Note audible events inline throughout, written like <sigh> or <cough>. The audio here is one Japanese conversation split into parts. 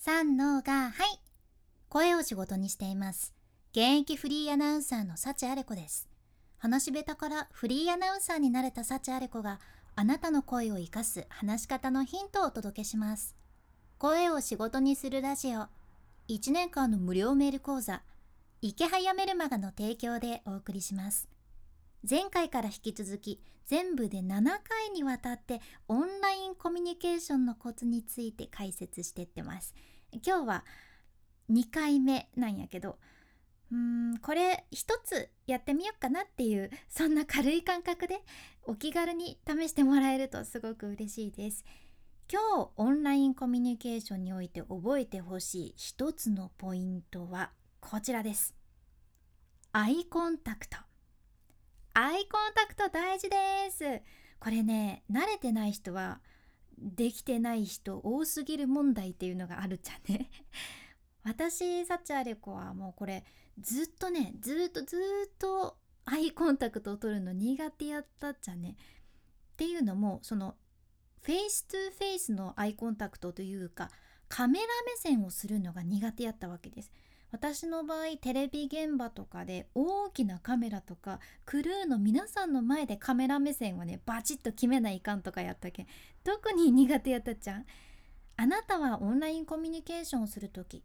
三のがはい。声を仕事にしています。現役フリーアナウンサーの幸あれ子です。話し下手からフリーアナウンサーになれた幸あれ子があなたの声を生かす話し方のヒントをお届けします。声を仕事にするラジオ。1年間の無料メール講座。池早メルマガの提供でお送りします。前回から引き続き全部で7回にわたってオンラインコミュニケーションのコツについて解説してってます。今日は2回目なんやけどうんこれ一つやってみようかなっていうそんな軽い感覚でお気軽に試してもらえるとすごく嬉しいです。今日オンラインコミュニケーションにおいて覚えてほしい一つのポイントはこちらです。アイコンタクト。アイコンタクト大事です。これね慣れてない人はできてない人多すぎる問題っていうのがあるじゃね。<laughs> 私サチアレコはもうこれずっとねずっとずっとアイコンタクトを取るの苦手やったっちゃね。っていうのもその face to face のアイコンタクトというかカメラ目線をするのが苦手やったわけです。私の場合テレビ現場とかで大きなカメラとかクルーの皆さんの前でカメラ目線をねバチッと決めないかんとかやったけ。ん特に苦手やったじゃん。あなたはオンラインコミュニケーションをする時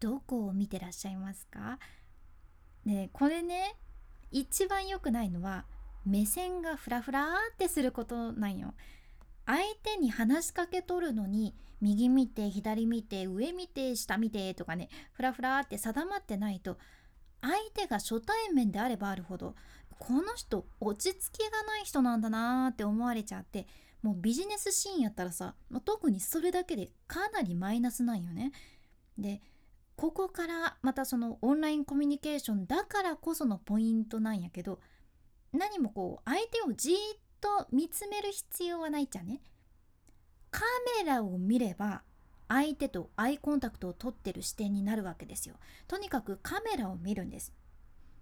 どこを見てらっしゃいますか？ねこれね一番良くないのは目線がフラフラってすることなんよ。相手に話しかけとるのに右見て左見て上見て下見てとかねフラフラって定まってないと相手が初対面であればあるほどこの人落ち着きがない人なんだなーって思われちゃってもうビジネスシーンやったらさ特にそれだけでかなりマイナスなんよね。でここからまたそのオンラインコミュニケーションだからこそのポイントなんやけど何もこう相手をじーっと見つめる必要はないじゃね。カメラを見れば相手とアイコンタクトを取ってる視点になるわけですよ。とにかくカメラを見るんです。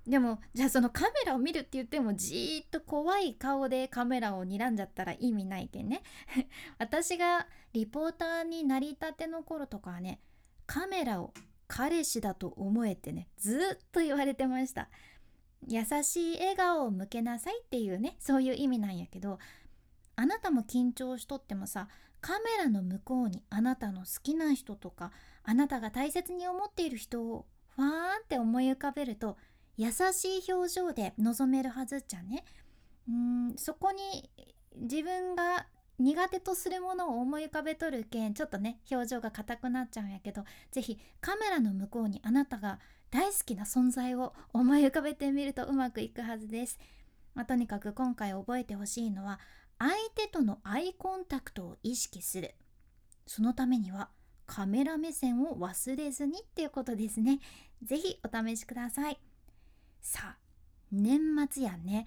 でもじゃあそのカメラを見るって言ってもじーっと怖い顔でカメラを睨んじゃったら意味ないけんね <laughs> 私がリポーターになりたての頃とかはねカメラを彼氏だと思えてねずっと言われてました優しい笑顔を向けなさいっていうねそういう意味なんやけどあなたも緊張しとってもさカメラの向こうにあなたの好きな人とかあなたが大切に思っている人をファーンって思い浮かべると優しい表情で臨めるはずじゃね。うんそこに自分が苦手とするものを思い浮かべとるけんちょっとね表情が硬くなっちゃうんやけど是非カメラの向こうにあなたが大好きな存在を思い浮かべてみるとうまくいくはずです。まあ、とにかく今回覚えてほしいのは相手とのアイコンタクトを意識する。そのためにはカメラ目線を忘れずにっていうことですね。是非お試しください。さあ年末やね。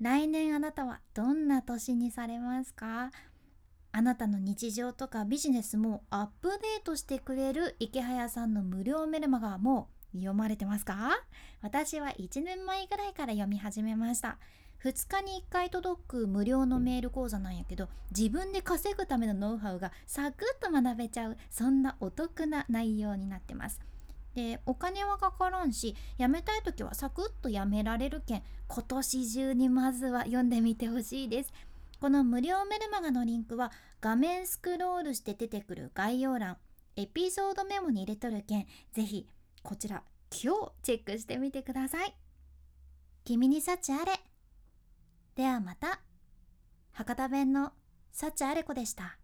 来年あなたはどんな年にされますか？あなたの日常とかビジネスもアップデートしてくれる池早さんの無料メルマガも読まれてますか？私は1年前ぐらいから読み始めました。2日に1回届く無料のメール講座なんやけど自分で稼ぐためのノウハウがサクッと学べちゃうそんなお得な内容になってます。でお金はかからんし辞めたい時はサクッと辞められるけん今年中にまずは読んでみてほしいです。この無料メルマガのリンクは画面スクロールして出てくる概要欄エピソードメモに入れとるけんぜひこちら今日チェックしてみてください。君に幸あれ。ではまた。博多弁の幸あれ子でした。